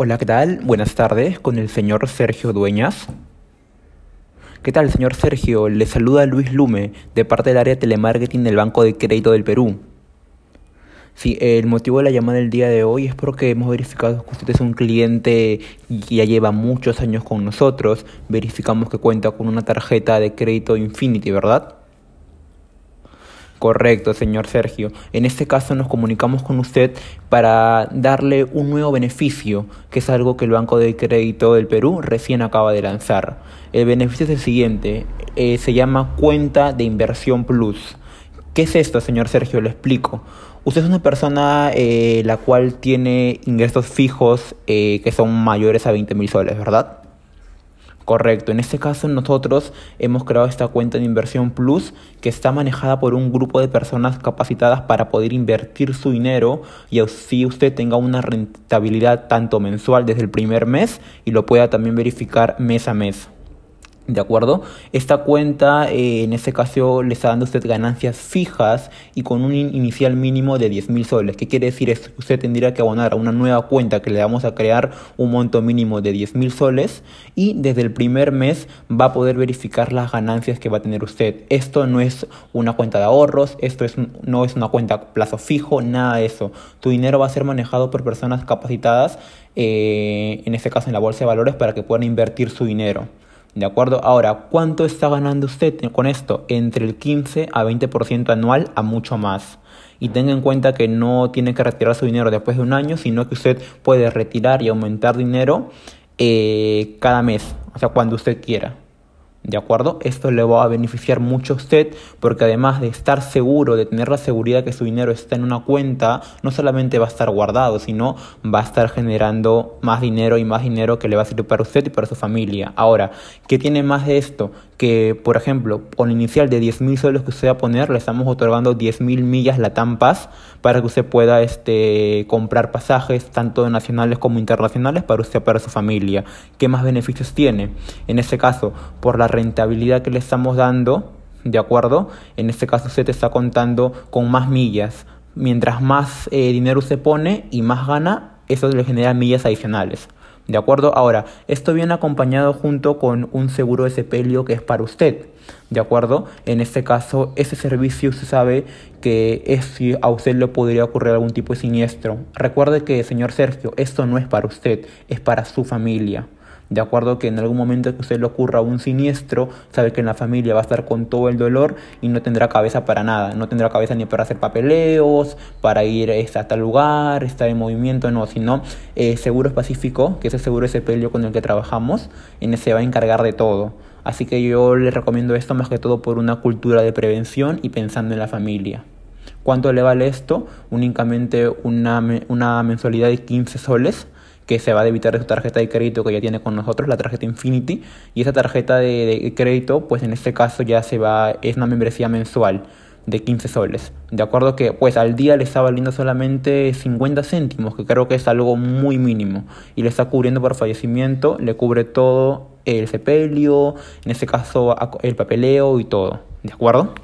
Hola, ¿qué tal? Buenas tardes, con el señor Sergio Dueñas. ¿Qué tal, señor Sergio? Le saluda Luis Lume, de parte del área de telemarketing del Banco de Crédito del Perú. Sí, el motivo de la llamada del día de hoy es porque hemos verificado que usted es un cliente que ya lleva muchos años con nosotros. Verificamos que cuenta con una tarjeta de crédito Infinity, ¿verdad? Correcto, señor Sergio. En este caso nos comunicamos con usted para darle un nuevo beneficio, que es algo que el Banco de Crédito del Perú recién acaba de lanzar. El beneficio es el siguiente, eh, se llama cuenta de inversión plus. ¿Qué es esto, señor Sergio? Le explico. Usted es una persona eh, la cual tiene ingresos fijos eh, que son mayores a 20 mil soles, ¿verdad? Correcto, en este caso nosotros hemos creado esta cuenta de inversión plus que está manejada por un grupo de personas capacitadas para poder invertir su dinero y así usted tenga una rentabilidad tanto mensual desde el primer mes y lo pueda también verificar mes a mes. ¿De acuerdo? Esta cuenta eh, en este caso le está dando usted ganancias fijas y con un inicial mínimo de 10 mil soles. ¿Qué quiere decir esto? Usted tendría que abonar a una nueva cuenta que le vamos a crear un monto mínimo de 10 mil soles y desde el primer mes va a poder verificar las ganancias que va a tener usted. Esto no es una cuenta de ahorros, esto es, no es una cuenta a plazo fijo, nada de eso. Tu dinero va a ser manejado por personas capacitadas, eh, en este caso en la bolsa de valores, para que puedan invertir su dinero. ¿De acuerdo? Ahora, ¿cuánto está ganando usted con esto? Entre el 15 a 20% anual a mucho más. Y tenga en cuenta que no tiene que retirar su dinero después de un año, sino que usted puede retirar y aumentar dinero eh, cada mes, o sea, cuando usted quiera. ¿De acuerdo? Esto le va a beneficiar mucho a usted porque además de estar seguro, de tener la seguridad que su dinero está en una cuenta, no solamente va a estar guardado, sino va a estar generando más dinero y más dinero que le va a servir para usted y para su familia. Ahora, ¿qué tiene más de esto? Que, por ejemplo, con inicial de 10.000 soles que usted va a poner, le estamos otorgando 10.000 millas la Paz para que usted pueda este, comprar pasajes, tanto nacionales como internacionales, para usted y para su familia. ¿Qué más beneficios tiene? En este caso, por la rentabilidad que le estamos dando, ¿de acuerdo? En este caso usted está contando con más millas. Mientras más eh, dinero usted pone y más gana, eso le genera millas adicionales. ¿De acuerdo? Ahora, esto viene acompañado junto con un seguro de sepelio que es para usted. ¿De acuerdo? En este caso, ese servicio usted sabe que a usted le podría ocurrir algún tipo de siniestro. Recuerde que, señor Sergio, esto no es para usted, es para su familia de acuerdo que en algún momento que usted le ocurra un siniestro, sabe que en la familia va a estar con todo el dolor y no tendrá cabeza para nada, no tendrá cabeza ni para hacer papeleos, para ir este, a tal lugar, estar en movimiento, no, sino eh, Seguro Pacífico, que es el seguro ese pelio con el que trabajamos, en ese va a encargar de todo. Así que yo le recomiendo esto más que todo por una cultura de prevención y pensando en la familia. ¿Cuánto le vale esto? Únicamente una, una mensualidad de 15 soles que se va a debitar de su tarjeta de crédito que ya tiene con nosotros, la tarjeta Infinity, y esa tarjeta de, crédito, pues en este caso ya se va, es una membresía mensual de 15 soles. De acuerdo que pues al día le está valiendo solamente 50 céntimos, que creo que es algo muy mínimo. Y le está cubriendo por fallecimiento, le cubre todo el sepelio, en este caso el papeleo y todo. ¿De acuerdo?